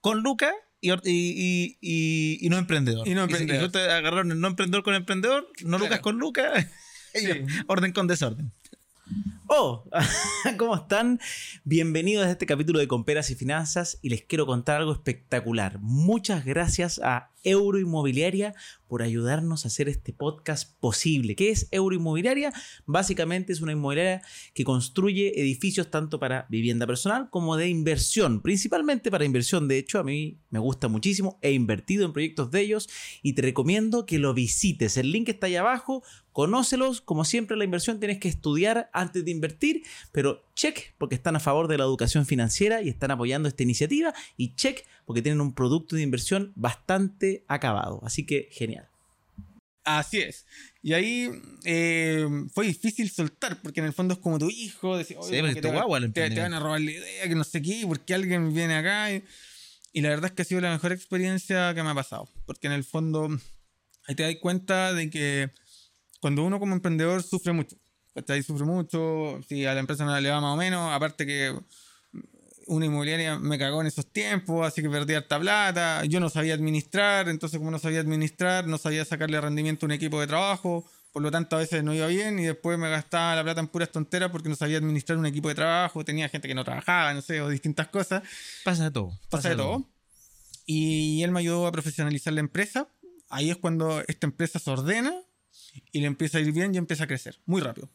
con Luca y, y, y, y- no emprendedor. Y no si- emprendedor. tú te agarraron el no emprendedor con emprendedor, no Claro. Lucas con Luca, Sí. orden con desorden. Oh, ¿cómo están? Bienvenidos a este capítulo de Comperas y Finanzas y les quiero contar algo espectacular. Muchas gracias a Euroinmobiliaria por ayudarnos a hacer este podcast posible. ¿Qué es Euroinmobiliaria? Básicamente es una inmobiliaria que construye edificios tanto para vivienda personal como de inversión, principalmente para inversión. De hecho, a mí me gusta muchísimo, he invertido en proyectos de ellos y te recomiendo que lo visites. El link está ahí abajo, conócelos. Como siempre, la inversión tienes que estudiar antes de invertir, pero check porque están a favor de la educación financiera y están apoyando esta iniciativa y check porque tienen un producto de inversión bastante acabado. Así que genial. Así es. Y ahí eh, fue difícil soltar, porque en el fondo es como tu hijo, decir, Sí, porque tu guagua lo te, te van a robar la idea, que no sé qué, porque alguien viene acá. Y, y la verdad es que ha sido la mejor experiencia que me ha pasado, porque en el fondo ahí te das cuenta de que cuando uno como emprendedor sufre mucho, ¿cachai? Sufre mucho, si a la empresa no le va más o menos, aparte que una inmobiliaria me cagó en esos tiempos, así que perdí harta plata. Yo no sabía administrar, entonces como no sabía administrar, no sabía sacarle rendimiento a un equipo de trabajo. Por lo tanto, a veces no iba bien y después me gastaba la plata en puras tonteras porque no sabía administrar un equipo de trabajo, tenía gente que no trabajaba, no sé, o distintas cosas. Pasa de todo. Pasa de todo. Y él me ayudó a profesionalizar la empresa. Ahí es cuando esta empresa se ordena y le empieza a ir bien y empieza a crecer muy rápido.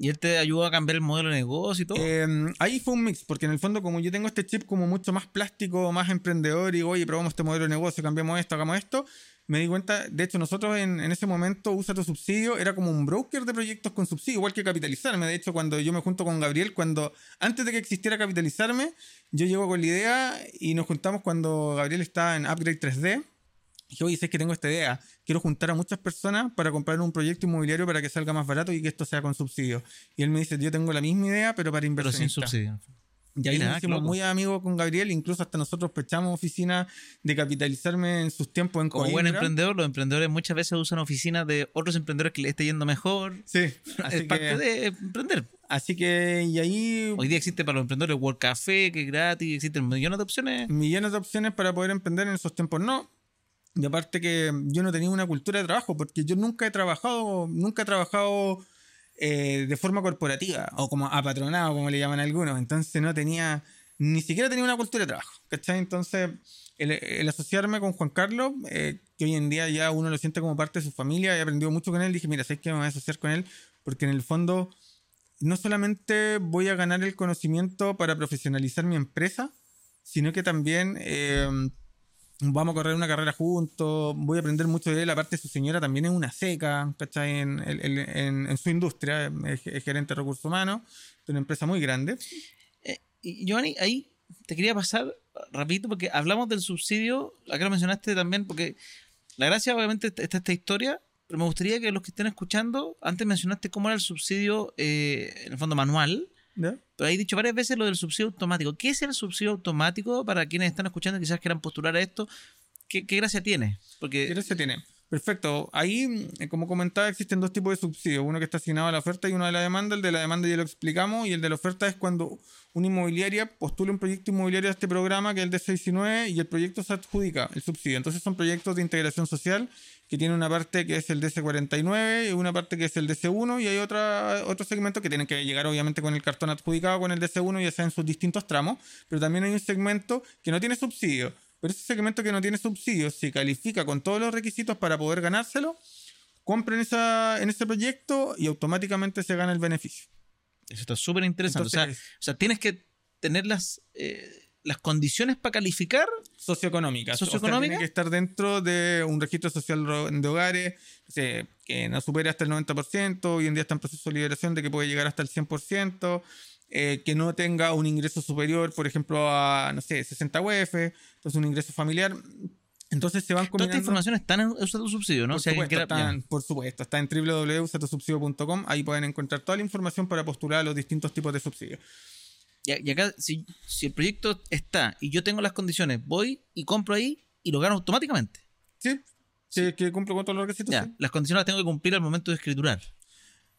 Y él te ayudó a cambiar el modelo de negocio y todo. Eh, ahí fue un mix, porque en el fondo, como yo tengo este chip como mucho más plástico, más emprendedor, y digo, oye, probamos este modelo de negocio, cambiamos esto, hagamos esto, me di cuenta, de hecho, nosotros en, en ese momento, Usa tu subsidio, era como un broker de proyectos con subsidio, igual que capitalizarme. De hecho, cuando yo me junto con Gabriel, cuando antes de que existiera capitalizarme, yo llego con la idea y nos juntamos cuando Gabriel estaba en Upgrade 3D. Y dije, oye, sé que tengo esta idea. Quiero juntar a muchas personas para comprar un proyecto inmobiliario para que salga más barato y que esto sea con subsidio. Y él me dice, yo tengo la misma idea, pero para pero inversión. sin subsidio. Y ahí Mira, nos hicimos loco. muy amigos con Gabriel, incluso hasta nosotros pechamos oficina de capitalizarme en sus tiempos en Como buen emprendedor, los emprendedores muchas veces usan oficinas de otros emprendedores que les esté yendo mejor. Sí, es así parte que, de emprender. así que, y ahí Hoy día existe para los emprendedores World Café, que es gratis, existen millones de opciones. millones de opciones para poder emprender en esos tiempos no. Y aparte que yo no tenía una cultura de trabajo, porque yo nunca he trabajado, nunca he trabajado eh, de forma corporativa, o como apatronado, como le llaman algunos. Entonces no tenía, ni siquiera tenía una cultura de trabajo, ¿cachai? Entonces, el, el asociarme con Juan Carlos, eh, que hoy en día ya uno lo siente como parte de su familia, he aprendido mucho con él, dije, mira, ¿sabes qué? Me voy a asociar con él, porque en el fondo no solamente voy a ganar el conocimiento para profesionalizar mi empresa, sino que también eh, vamos a correr una carrera juntos, voy a aprender mucho de él, aparte su señora también es una seca, ¿cachai? En, en- su industria, es, es gerente de recursos humanos, de una empresa muy grande. Eh, y Giovanni, ahí te quería pasar rapidito porque hablamos del subsidio, acá lo mencionaste también, porque la gracia obviamente está esta historia, pero me gustaría que los que estén escuchando, antes mencionaste cómo era el subsidio, eh, en el fondo manual, pero hay dicho varias veces lo del subsidio automático. ¿Qué es el subsidio automático para quienes están escuchando y quizás quieran postular a esto? ¿Qué, qué gracia tiene? ¿Qué Porque gracia tiene? Perfecto. Ahí, eh, como comentaba, existen dos tipos de subsidios. Uno que está asignado a la oferta y uno de la demanda. El de la demanda ya lo explicamos. Y el de la oferta es cuando una inmobiliaria postula un proyecto inmobiliario a este programa, que es el de 6 y 9, y el proyecto se adjudica el subsidio. Entonces son proyectos de integración social que tienen una parte que es el DC49 y una parte que es el DC1 y hay otra, otro segmento que tienen que llegar obviamente con el cartón adjudicado con el DC1 ya sea en sus distintos tramos, pero también hay un segmento que no tiene subsidio. Pero ese segmento que no tiene subsidio, si califica con todos los requisitos para poder ganárselo, compren esa, en ese proyecto y automáticamente se gana el beneficio. eso está súper interesante. O sea, Entonces, o sea, tienes que tener las, eh, las condiciones para calificar. socioeconómica. ¿Socioeconómica? O sea, tiene que estar dentro de un registro social de hogares que no supere hasta el 90%. Hoy en día está en proceso de liberación de que puede llegar hasta el 100%. Eh, que no tenga un ingreso superior, por ejemplo, a, no sé, 60 UF. Entonces, un ingreso familiar. Entonces, se van Toda esta combinando. información está en Usa tu subsidio, ¿no? Por, Si supuesto, está, en- por supuesto, está en www.satosubsidio.com. Ahí pueden encontrar toda la información para postular a los distintos tipos de subsidios. Y, acá, si, si el proyecto está y yo tengo las condiciones, voy y compro ahí y lo gano automáticamente. ¿Sí? Sí, que cumplo con todos los requisitos. Ya, sí. las condiciones las tengo que cumplir al momento de escriturar.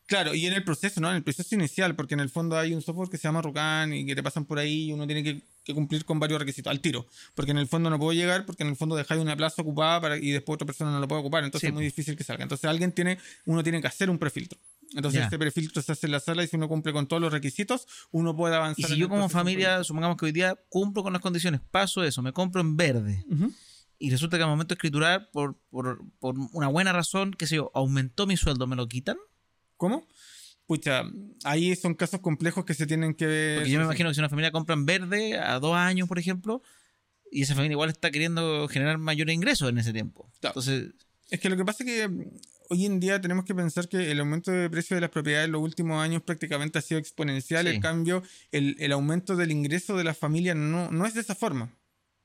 Claro, y en el proceso, ¿no? En el proceso inicial, porque en el fondo hay un software que se llama Rucan y que te pasan por ahí y uno tiene que, que cumplir con varios requisitos al tiro. Porque en el fondo no puedo llegar porque en el fondo dejáis una plaza ocupada para, y después otra persona no lo puede ocupar. Entonces Sí, es muy difícil que salga. Entonces alguien tiene, uno tiene que hacer un prefiltro. Entonces este prefiltro se hace en la sala y si uno cumple con todos los requisitos, uno puede avanzar. Y si en yo el como familia, supongamos que hoy día cumplo con las condiciones, paso eso, me compro en verde y resulta que al momento de escriturar, por, por, por una buena razón, qué sé yo, aumentó mi sueldo, ¿me lo quitan? ¿Cómo? Pucha, ahí son casos complejos que se tienen que ver. Porque yo me imagino que si una familia compra en verde a dos años, por ejemplo, y esa familia igual está queriendo generar mayores ingresos en ese tiempo. Claro. Entonces, Es que lo que pasa es que mm, hoy en día tenemos que pensar que el aumento de precio de las propiedades en los últimos años prácticamente ha sido exponencial. Sí. En cambio, el, el aumento del ingreso de las familias no, no es de esa forma.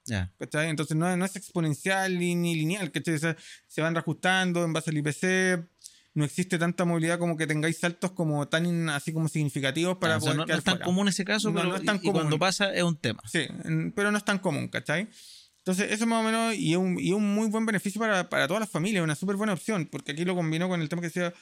ya. ¿cachai? Entonces no, no es exponencial ni, ni lineal, ¿cachai? O sea, se van reajustando en base al IPC. No existe tanta movilidad como que tengáis saltos como tan así como significativos para Ah, o sea, poder no, no es tan fuera. común ese caso, No, pero no es tan y- y común. cuando pasa es un tema. Sí, pero no es tan común, ¿cachai? Entonces, eso más o menos, y es un, y un muy buen beneficio para, para todas las familias, una súper buena opción, porque aquí lo combino con el tema que decía,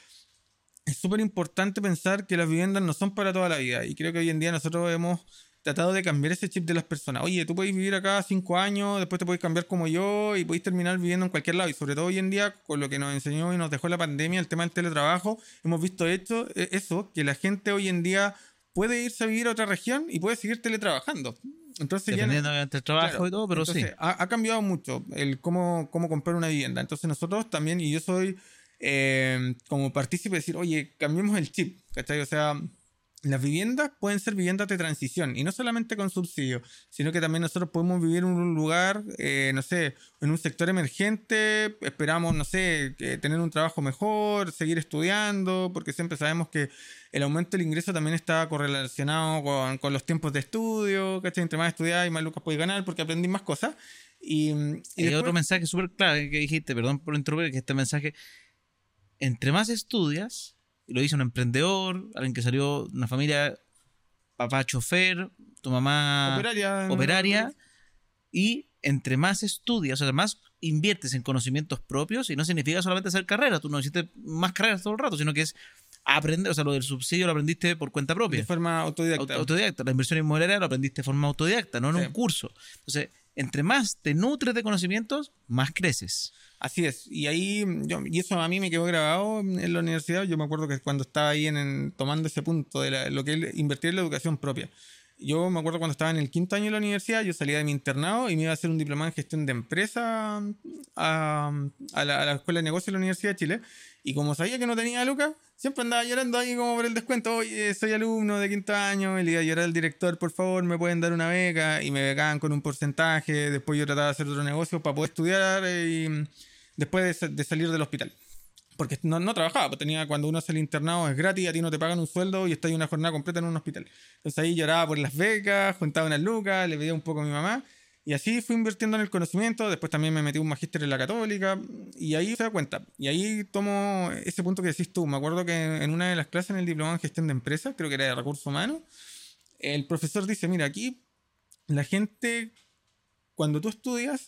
es súper importante pensar que las viviendas no son para toda la vida, y creo que hoy en día nosotros hemos tratado de cambiar ese chip de las personas. Oye, tú podéis vivir acá cinco años, después te podéis cambiar como yo, y podéis terminar viviendo en cualquier lado, y sobre todo hoy en día, con lo que nos enseñó y nos dejó la pandemia, el tema del teletrabajo, hemos visto hecho, eh, eso, que la gente hoy en día puede irse a vivir a otra región y puede seguir teletrabajando. Entonces ya no- Dependiendo obviamente del trabajo Claro. y todo, pero Entonces, sí. Ha, ha cambiado mucho el cómo, cómo comprar una vivienda. Entonces nosotros también, y yo soy eh, como partícipe de decir, oye, cambiemos el chip, ¿cachai? O sea, las viviendas pueden ser viviendas de transición y no solamente con subsidio, sino que también nosotros podemos vivir en un lugar, eh, no sé, en un sector emergente, esperamos, no sé, que tener un trabajo mejor, seguir estudiando, porque siempre sabemos que el aumento del ingreso también está correlacionado con, con los tiempos de estudio, ¿cachai? Entre más estudiar y más lucas puedes ganar porque aprendí más cosas. Y, y Y después- otro mensaje súper claro que dijiste, perdón por interrumpir, que este mensaje, entre más estudias, lo dice un emprendedor, alguien que salió de una familia, papá chofer, tu mamá operaria, operaria, y entre más estudias, o sea, más inviertes en conocimientos propios, y no significa solamente hacer carrera, tú no hiciste más carreras todo el rato, sino que es aprender, o sea, lo del subsidio lo aprendiste por cuenta propia. de forma autodidacta. Auto- autodidacta. La inversión inmobiliaria lo aprendiste de forma autodidacta, no en Sí. un curso. Entonces, entre más te nutres de conocimientos, más creces. Así es, y ahí, yo- y eso a mí me quedó grabado en la universidad, yo me acuerdo que cuando estaba ahí en, tomando ese punto de lo que es invertir en la educación propia. Yo me acuerdo cuando estaba en el quinto año de la universidad, yo salía de mi internado y me iba a hacer un diplomado en gestión de empresa a, a la, a la Escuela de Negocios de la Universidad de Chile. Y como sabía que no tenía lucas, siempre andaba llorando ahí como por el descuento. Oye, soy alumno de quinto año, y le iba a llorar al director, por favor, me pueden dar una beca. Y me becaban con un porcentaje. Después yo trataba de hacer otro negocio para poder estudiar eh, y después de, de salir del hospital. Porque no, no trabajaba, pues tenía, cuando uno hace el internado es gratis, a ti no te pagan un sueldo y estás una jornada completa en un hospital. Entonces ahí lloraba por las becas, juntaba unas lucas, le pedía un poco a mi mamá. Y así fui invirtiendo en el conocimiento. Después también me metí un magíster en la católica. Y ahí se da cuenta. Y ahí tomo ese punto que decís tú. Me acuerdo que en una de las clases en el diplomado en gestión de empresas, creo que era de recursos humanos, el profesor dice, mira, aquí la gente, cuando tú estudias,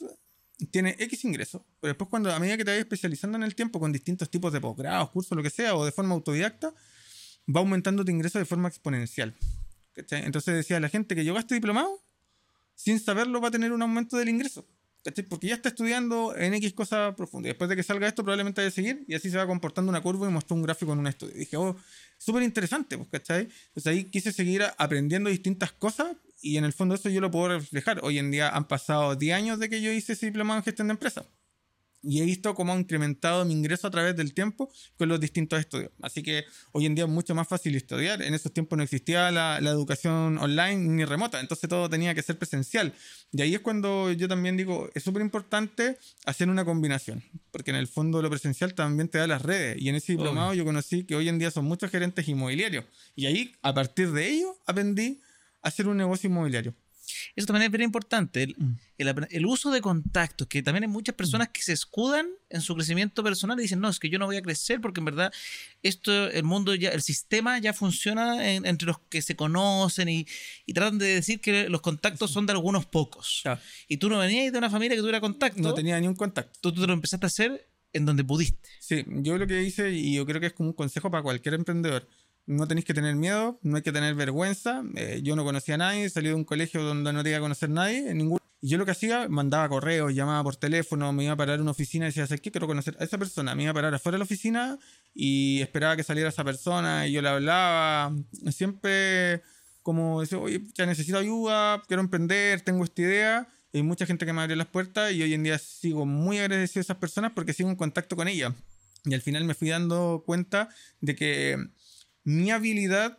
tiene X ingresos, pero después cuando a medida que te vayas especializando en el tiempo con distintos tipos de posgrados, cursos, lo que sea, o de forma autodidacta, va aumentando tu ingreso de forma exponencial. ¿Cachai? Entonces decía, la gente que yo gaste diplomado, sin saberlo va a tener un aumento del ingreso. Porque ya está estudiando en X cosa profunda. Después de que salga esto, probablemente vaya a seguir y así se va comportando una curva y mostró un gráfico en un estudio. Y dije, oh, súper interesante, pues, ¿cachai? Entonces ahí quise seguir aprendiendo distintas cosas y en el fondo eso yo lo puedo reflejar. Hoy en día han pasado 10 años de que yo hice ese diplomado en gestión de empresas. Y he visto cómo ha incrementado mi ingreso a través del tiempo con los distintos estudios. Así que hoy en día es mucho más fácil estudiar. En esos tiempos no existía la, la educación online ni remota, entonces todo tenía que ser presencial. Y ahí es cuando yo también digo, es súper importante hacer una combinación, porque en el fondo lo presencial también te da las redes. Y en ese diplomado yo conocí que hoy en día son muchos gerentes inmobiliarios. Y ahí, a partir de ello, aprendí a hacer un negocio inmobiliario. Eso también es bien importante. El, Mm. el el uso de contactos, que también hay muchas personas que se escudan en su crecimiento personal y dicen, no, es que yo no voy a crecer porque en verdad esto, el mundo ya, el sistema ya funciona en- entre los que se conocen y, y tratan de decir que los contactos son de algunos pocos. Ya. Y tú no venías de una familia que tuviera contacto, No tenía ni un contacto. tú, tú te lo empezaste a hacer en donde pudiste. Sí, yo lo que hice, y yo creo que es como un consejo para cualquier emprendedor, no tenéis que tener miedo, no hay que tener vergüenza. Eh, yo no conocía a nadie, salí de un colegio donde no tenía que conocer a nadie, ningún... Y yo lo que hacía, mandaba correos, llamaba por teléfono, me iba a parar a una oficina y decía, ¿sabes qué? Quiero conocer a esa persona. Me iba a parar afuera de la oficina y esperaba que saliera esa persona y yo le hablaba. Siempre como decía, oye, ya necesito ayuda, quiero emprender, tengo esta idea. Hay mucha gente que me abrió las puertas y hoy en día sigo muy agradecido a esas personas porque sigo en contacto con ellas. Y al final me fui dando cuenta de que mi habilidad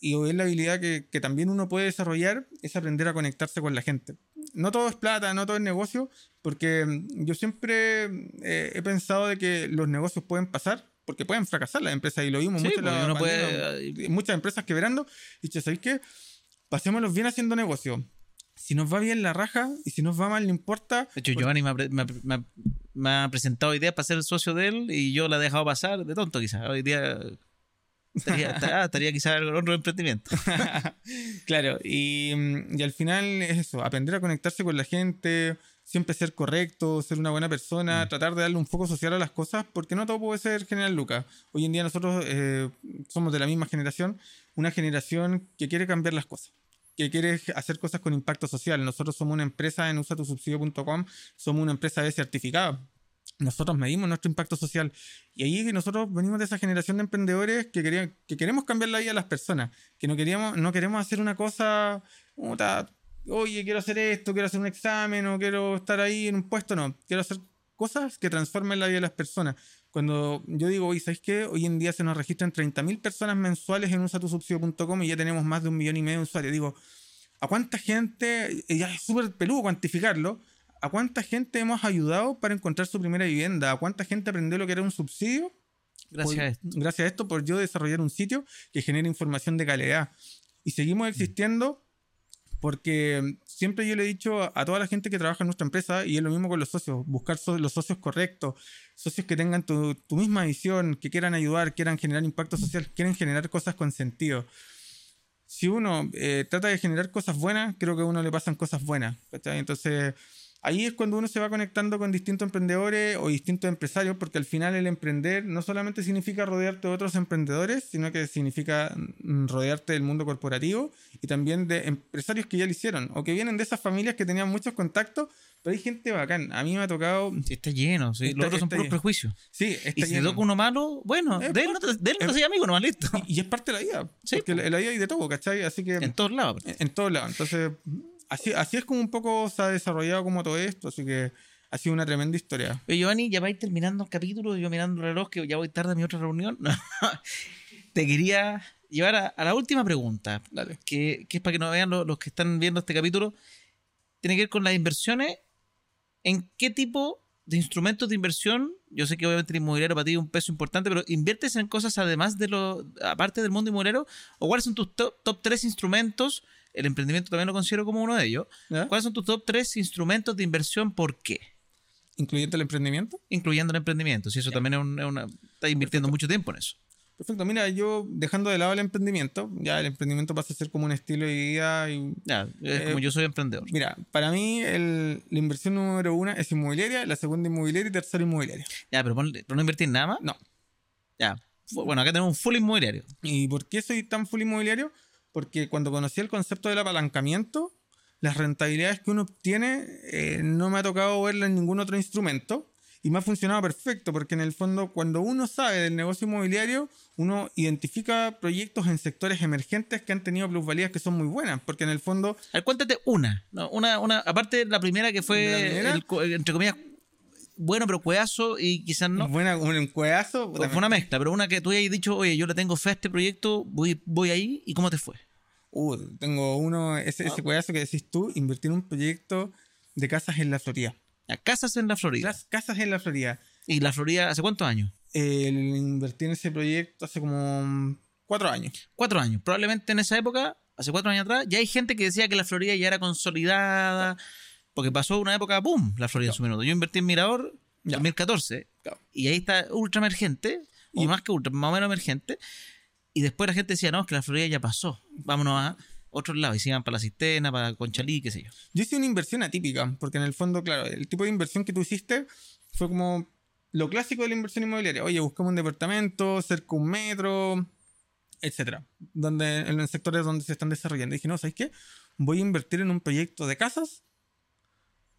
y es la habilidad que, que, también uno puede desarrollar es aprender a conectarse con la gente. No todo es plata, no todo es negocio, porque yo siempre eh, he pensado de que los negocios pueden pasar, porque pueden fracasar las empresas y lo vimos Sí, mucho. la uno pandemia, puede- muchas empresas quebrando. Y che, ¿sabéis qué? Pasémoslos bien haciendo negocio. Si nos va bien la raja y si nos va mal, no importa. De hecho, Giovanni me ha, me ha- me ha- me ha presentado ideas para ser socio de él y yo la he dejado pasar de tonto quizás. Hoy día estaría, estaría, estaría quizás en otro emprendimiento. Claro, y, mm, y al final es eso, aprender a conectarse con la gente, siempre ser correcto, ser una buena persona, tratar de darle un foco social a las cosas, porque no todo puede ser General Lucas. Hoy en día nosotros eh, somos de la misma generación, una generación que quiere cambiar las cosas, que quiere hacer cosas con impacto social. Nosotros somos una empresa en usatusubsidio.com, somos una empresa de certificado. Nosotros medimos nuestro impacto social y ahí nosotros venimos de esa generación de emprendedores que, querían, que queremos cambiar la vida de las personas, que no, queríamos, no queremos hacer una cosa, oye, quiero hacer esto, quiero hacer un examen o quiero estar ahí en un puesto, no, quiero hacer cosas que transformen la vida de las personas. Cuando yo digo, oye, ¿sabes qué? Hoy en día se nos registran 30.000 personas mensuales en usatusubsidio.com y ya tenemos más de un millón y medio de usuarios. Digo, ¿a cuánta gente, ya es súper peludo cuantificarlo, ¿a cuánta gente hemos ayudado para encontrar su primera vivienda? ¿A cuánta gente aprendió lo que era un subsidio? Gracias por- a esto. Gracias a esto, por yo desarrollar un sitio que genere información de calidad. Y seguimos existiendo porque siempre yo le he dicho a, toda la gente que trabaja en nuestra empresa, y es lo mismo con los socios, buscar so- los socios correctos, socios que tengan tu, tu misma visión, que quieran ayudar, quieran generar impacto social, quieren generar cosas con sentido. Si uno eh, trata de generar cosas buenas, creo que a uno le pasan cosas buenas. ¿cachai? Entonces, ahí es cuando uno se va conectando con distintos emprendedores o distintos empresarios, porque al final el emprender no solamente significa rodearte de otros emprendedores, sino que significa mm, rodearte del mundo corporativo y también de empresarios que ya lo hicieron o que vienen de esas familias que tenían muchos contactos, pero hay gente bacán. A mí me ha tocado... Sí, está lleno. sí. Está- Los otros son puros prejuicios. Sí, está Y si lleno. toca uno malo, bueno, de él no de él no seas amigo, nomás listo. y, y es parte de la vida. Sí, porque la vida hay de todo, ¿cachai? Así que... En todos lados. en, en todos lados. Entonces, así, así es como un poco se ha desarrollado como todo esto, así que ha sido una tremenda historia. Oye, Giovanni, ya vais terminando el capítulo, yo mirando el reloj, que ya voy tarde a mi otra reunión. Te quería llevar a, a la última pregunta, que, que es para que nos vean los, los que están viendo este capítulo. Tiene que ver con las inversiones. ¿En qué tipo de instrumentos de inversión? Yo sé que obviamente el inmobiliario para ti es un peso importante, pero ¿inviertes en cosas además de lo, aparte del mundo inmobiliario? ¿O cuáles son tus top, top tres instrumentos? El emprendimiento también lo considero como uno de ellos. ¿Ya? ¿Cuáles son tus top tres instrumentos de inversión? ¿Por qué? Incluyendo el emprendimiento. incluyendo el emprendimiento. Si eso también es, un- es una. Está invirtiendo mucho tiempo en eso. Perfecto, mira, yo dejando de lado el emprendimiento, ya el emprendimiento pasa a ser como un estilo de vida y... Ya, es Eh, como yo soy emprendedor. Mira, para mí el- la inversión número uno es inmobiliaria, la segunda inmobiliaria y tercera inmobiliaria. Ya, pero, ponle- pero no invertir nada más. No. Ya. Bueno, acá tenemos un full inmobiliario. ¿Y por qué soy tan full inmobiliario? Porque cuando conocí el concepto del apalancamiento, las rentabilidades que uno obtiene eh, no me ha tocado verla en ningún otro instrumento y me ha funcionado perfecto porque en el fondo cuando uno sabe del negocio inmobiliario, uno identifica proyectos en sectores emergentes que han tenido plusvalías que son muy buenas, porque en el fondo A ver, cuéntate una. Una, una. Aparte de la primera que fue, entre comillas, bueno, pero cuedazo y quizás no. buena, un cuedazo, puta, Fue una mezcla, pero una que tú hayas dicho, oye, yo le tengo fe a este proyecto, voy, voy ahí, ¿y cómo te fue? Uh, tengo uno, ese, ese cuedazo que decís tú, invertir en un proyecto de casas en la Florida. A casas en la Florida. Las casas en la Florida. ¿Y la Florida hace cuántos años? Eh, invertí en ese proyecto hace como cuatro años. Cuatro años. Probablemente en esa época, hace cuatro años atrás, ya hay gente que decía que la Florida ya era consolidada, porque pasó una época, ¡boom!, la Florida en su minuto. Yo invertí en Mirador en Ya. 2014, Claro. y ahí está ultra emergente, o Y- más que ultra, más o menos emergente, y después la gente decía, no, es que la Florida ya pasó, vámonos a otros lados, y se iban para la Cisterna, para Conchalí, qué sé yo. Yo hice una inversión atípica, porque en el fondo, claro, el tipo de inversión que tú hiciste fue como lo clásico de la inversión inmobiliaria. Oye, buscamos un departamento, cerca un metro, etcétera, donde, en los sectores donde se están desarrollando. Y dije, no, ¿sabes qué? Voy a invertir en un proyecto de casas,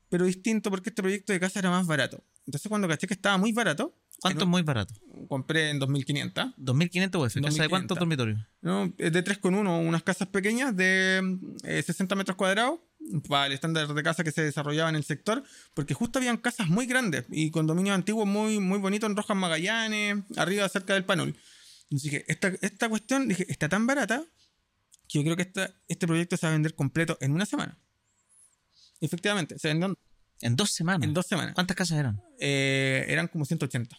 pero distinto porque este proyecto de casa era más barato. Entonces, cuando caché que estaba muy barato, ¿Cuánto es muy barato? compré en 2500. 2.500 UF, ¿casa de cuántos 2.500. dormitorios? ¿no? Es de 3 con 1, unas casas pequeñas de eh, 60 metros cuadrados, para el estándar de casa que se desarrollaba en el sector, porque justo habían casas muy grandes y condominios antiguos muy, muy bonitos en Rojas Magallanes, arriba cerca del Panul. Entonces dije, esta, esta cuestión dije, está tan barata que yo creo que esta, este proyecto se va a vender completo en una semana. Efectivamente, se vendió En dos semanas. en dos semanas. ¿Cuántas casas eran? Eh, eran como 180.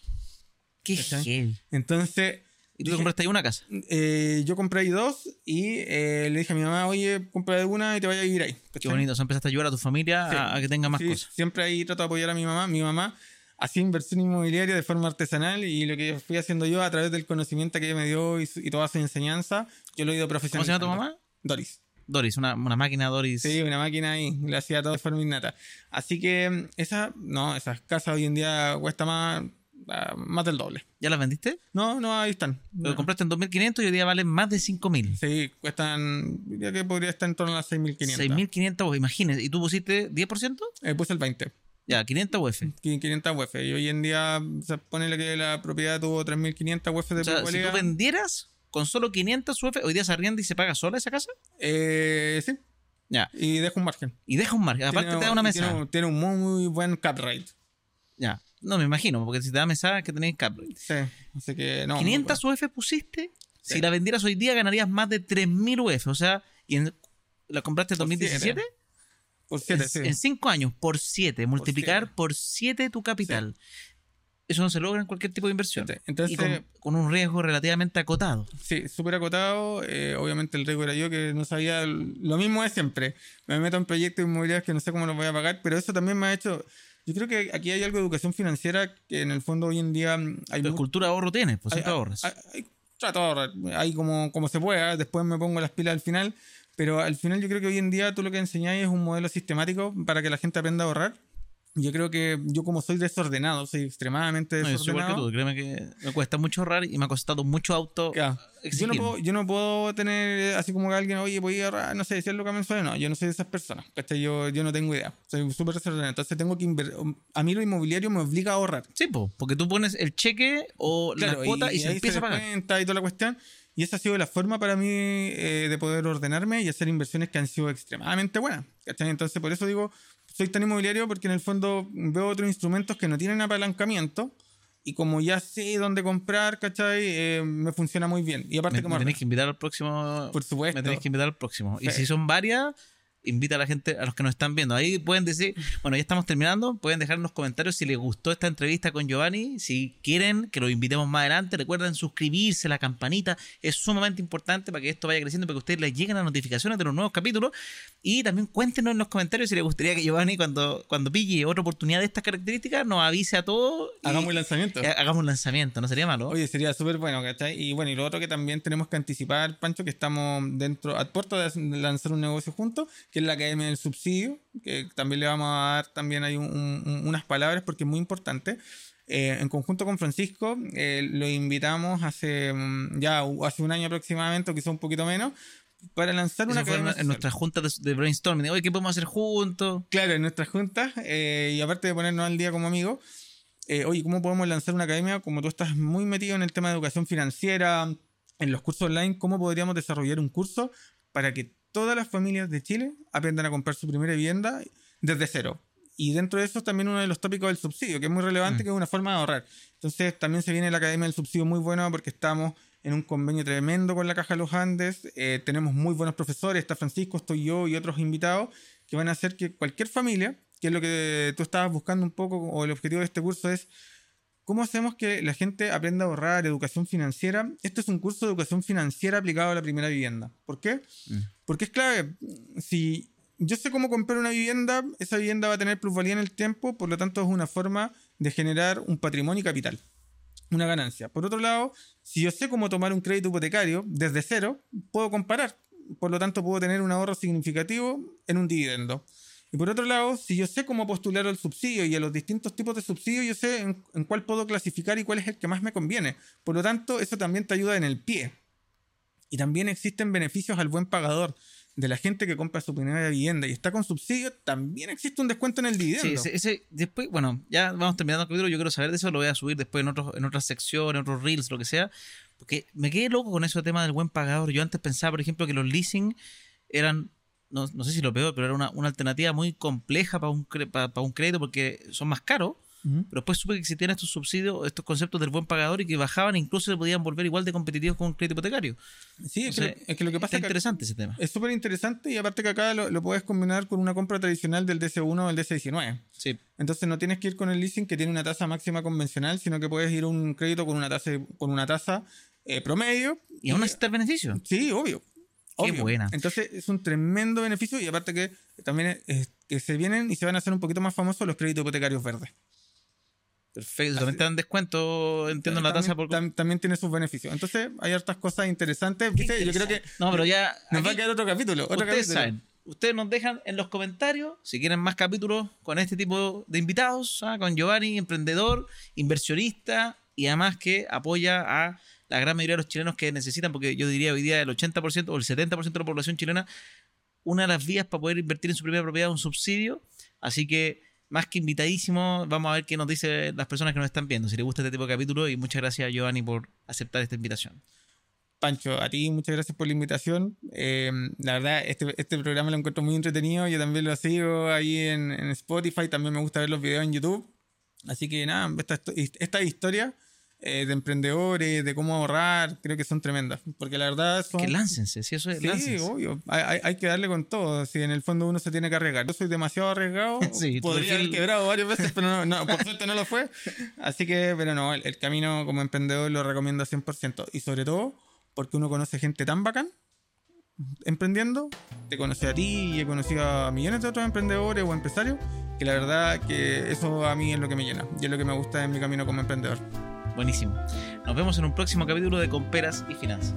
Qué heavy. Entonces, ¿Y tú dije, compraste ahí una casa? eh, yo compré ahí dos y eh, le dije a mi mamá, oye, compra una y te vaya a vivir ahí. Qué ¿cachai? bonito. O sea, empezaste a ayudar a tu familia Sí. a, a que tenga más Sí, cosas. Siempre ahí trato de apoyar a mi mamá. Mi mamá hacía inversión inmobiliaria de forma artesanal y lo que fui haciendo yo a través del conocimiento que ella me dio y, y toda su enseñanza, yo lo he ido ¿Cómo se profesionalizando. llama tu mamá? Doris. Doris, una, una máquina Doris. Sí, una máquina y le hacía todo de forma innata. Así que mm, esa, no, esas casas hoy en día cuesta más, ah, más del doble. ¿Ya las vendiste? No, no, ahí están. Lo compraste en 2.500 y hoy día valen más de 5.000. Sí, cuestan, diría que podría estar en torno a las 6.500. 6.500 UF, imagínese. ¿Y tú pusiste 10%? Eh, puse el 20. Ya, 500 UF. 500 UF. Y hoy en día, se pone que la propiedad tuvo 3.500 UF de O sea, si tú vendieras con solo 500 UF, hoy día se arrienda y se paga sola esa casa. Eh, sí, Ya. y deja un margen. Y deja un margen. Aparte Tiene- te da una mesa. Tiene, un- tiene un muy, buen cap rate. Ya. No me imagino, porque si te da mesa, que tenéis cap. Sí, así que no. muy 500 UF pusiste. Si la vendieras hoy día, ganarías más de 3.000 UF. O sea, y en- la compraste en Por 2017. bueno. Por siete, en, sí. en cinco años, por 7. Multiplicar por 7 tu capital. Eso no se logra en cualquier tipo de inversión. Sí, entonces- y con, con un riesgo relativamente acotado. Sí, súper acotado. eh, obviamente el riesgo era yo que no sabía. Lo mismo de siempre. Me meto en proyectos inmobiliarios que no sé cómo los voy a pagar, pero eso también me ha hecho. Yo creo que aquí hay algo de educación financiera que en el fondo hoy en día hay Pero mu- cultura de ahorro tienes, pues hay- hay- ahorras. hay- hay- trato de ahorrar. Ahí como, como se pueda. Después me pongo las pilas al final. Pero al final yo creo que hoy en día tú lo que enseñáis es un modelo sistemático para que la gente aprenda a ahorrar. Yo creo que yo como soy desordenado, soy extremadamente No, yo soy igual que desordenado. tú, créeme que me cuesta mucho ahorrar y me ha costado mucho auto. Yo no, puedo, yo no puedo tener así como que alguien, oye, voy a ahorrar, no sé, 100 lucas mensuales. No, yo no soy de esas personas. ¿cachai? Yo, yo no tengo idea. Soy súper desordenado. Entonces tengo que invertir. A mí lo inmobiliario me obliga a ahorrar. Sí, po, porque tú pones el cheque o la cuota y, se ahí empieza a pagar. y toda la cuestión. Y esa ha sido la forma para mí eh, de poder ordenarme y hacer inversiones que han sido extremadamente buenas. ¿cachai? Entonces, por eso digo, soy tan inmobiliario porque en el fondo veo otros instrumentos que no tienen apalancamiento y como ya sé dónde comprar, ¿cachai? Eh, me funciona muy bien. Y aparte, Me, como me tenéis que invitar al próximo. Por supuesto. Me tenéis que invitar al próximo. Y Sí. si son varias, invita a la gente, a los que nos están viendo. Ahí pueden decir, bueno, ya estamos terminando. Pueden dejar en los comentarios si les gustó esta entrevista con Giovanni. Si quieren que lo invitemos más adelante, recuerden suscribirse, la campanita. Es sumamente importante para que esto vaya creciendo, para que a ustedes les lleguen las notificaciones de los nuevos capítulos. Y también cuéntenos en los comentarios si les gustaría que Giovanni, cuando, cuando pille otra oportunidad de estas características, nos avise a todos. y- hagamos el lanzamiento. y hagamos un lanzamiento, ¿no sería malo? Oye, sería súper bueno, ¿cachai? Y bueno, y lo otro que también tenemos que anticipar, Pancho, que estamos dentro, a puerto de lanzar un negocio juntos, que es la Academia del Subsidio, que también le vamos a dar también ahí un- un- unas palabras porque es muy importante. Eh, en conjunto con Francisco, eh, lo invitamos hace mm, ya hace un año aproximadamente, o quizá un poquito menos, para lanzar una Eso en, academia en nuestras juntas de, de brainstorming. Oye, ¿qué podemos hacer juntos? Claro, en nuestras juntas, eh, y aparte de ponernos al día como amigos, eh, oye, ¿cómo podemos lanzar una academia? Como tú estás muy metido en el tema de educación financiera, en los cursos online, ¿cómo podríamos desarrollar un curso para que todas las familias de Chile aprendan a comprar su primera vivienda desde cero? Y dentro de eso también uno de los tópicos del subsidio, que es muy relevante, Mm. que es una forma de ahorrar. Entonces también se viene la Academia del Subsidio muy buena porque estamos en un convenio tremendo con la Caja de los Andes. eh, tenemos muy buenos profesores, está Francisco, estoy yo y otros invitados que van a hacer que cualquier familia, que es lo que tú estabas buscando un poco, o el objetivo de este curso es ¿Cómo hacemos que la gente aprenda a ahorrar educación financiera? Este es un curso de educación financiera aplicado a la primera vivienda. ¿Por qué? Mm. Porque es clave. Si yo sé cómo comprar una vivienda, esa vivienda va a tener plusvalía en el tiempo, por lo tanto es una forma de generar un patrimonio y capital, una ganancia. Por otro lado, si yo sé cómo tomar un crédito hipotecario desde cero, puedo comparar. Por lo tanto, puedo tener un ahorro significativo en un dividendo. Y por otro lado, si yo sé cómo postular al subsidio y a los distintos tipos de subsidio, yo sé en, en cuál puedo clasificar y cuál es el que más me conviene. Por lo tanto, eso también te ayuda en el pie. Y también existen beneficios al buen pagador. De la gente que compra su primera vivienda y está con subsidio, también existe un descuento en el dividendo. Sí, ese, ese- después, bueno, ya vamos terminando el capítulo. Yo quiero saber de eso, lo voy a subir después en, otros, en otras secciones, en otros reels, lo que sea. Porque me quedé loco con ese tema del buen pagador. Yo antes pensaba, por ejemplo, que los leasing eran no, no sé si lo peor, pero era una, una alternativa muy compleja para un, para, para un crédito porque son más caros. Pero después supe que existían estos subsidios, estos conceptos del buen pagador y que bajaban e incluso se podían volver igual de competitivos con un crédito hipotecario. Sí, es, que, es que lo que pasa es interesante ese tema. es súper interesante y aparte que acá lo, lo puedes combinar con una compra tradicional del DC1 o el DC19. Sí. Entonces no tienes que ir con el leasing que tiene una tasa máxima convencional, sino que puedes ir a un crédito con una tasa, con una tasa eh, promedio. Y aún así está el beneficio. Sí, obvio. Qué buena. Entonces es un tremendo beneficio y aparte que también es- que se vienen y se van a hacer un poquito más famosos los créditos hipotecarios verdes. Perfecto. También te dan descuento, entiendo la tasa por. También, tam- también tiene sus beneficios. Entonces hay hartas cosas interesantes. ¿viste? Yo creo que No, pero ya. nos va a quedar otro capítulo. Otro ustedes capítulo. saben. Ustedes nos dejan en los comentarios si quieren más capítulos con este tipo de invitados, ¿ah? con Giovanni, emprendedor, inversionista y además que apoya a la gran mayoría de los chilenos que necesitan, porque yo diría hoy día el 80% o el 70% de la población chilena, una de las vías para poder invertir en su primera propiedad es un subsidio. Así que más que invitadísimo, vamos a ver qué nos dicen las personas que nos están viendo, si les gusta este tipo de capítulo y muchas gracias Giovanni por aceptar esta invitación. Pancho, a ti muchas gracias por la invitación. Eh, la verdad, este, este programa lo encuentro muy entretenido. Yo también lo sigo ahí en, en Spotify. También me gusta ver los videos en YouTube. Así que nada, estas esta historias eh, de emprendedores, de cómo ahorrar, creo que son tremendas. Porque la verdad son... Que láncense, si eso es, Sí, láncense. obvio. Hay, hay- que darle con todo. Si en el fondo uno se tiene que arriesgar. Yo soy demasiado arriesgado. Sí, Podría haber quebrado varias veces, pero no, no, por suerte no lo fue. Así que, pero no, el, el camino como emprendedor lo recomiendo 100%. Y sobre todo porque uno conoce gente tan bacán emprendiendo. Te conocí a ti y he conocido a millones de otros emprendedores o empresarios. Que la verdad que eso a mí es lo que me llena. Y es lo que me gusta en mi camino como emprendedor. Buenísimo. Nos vemos en un próximo capítulo de Comperas y Finanzas.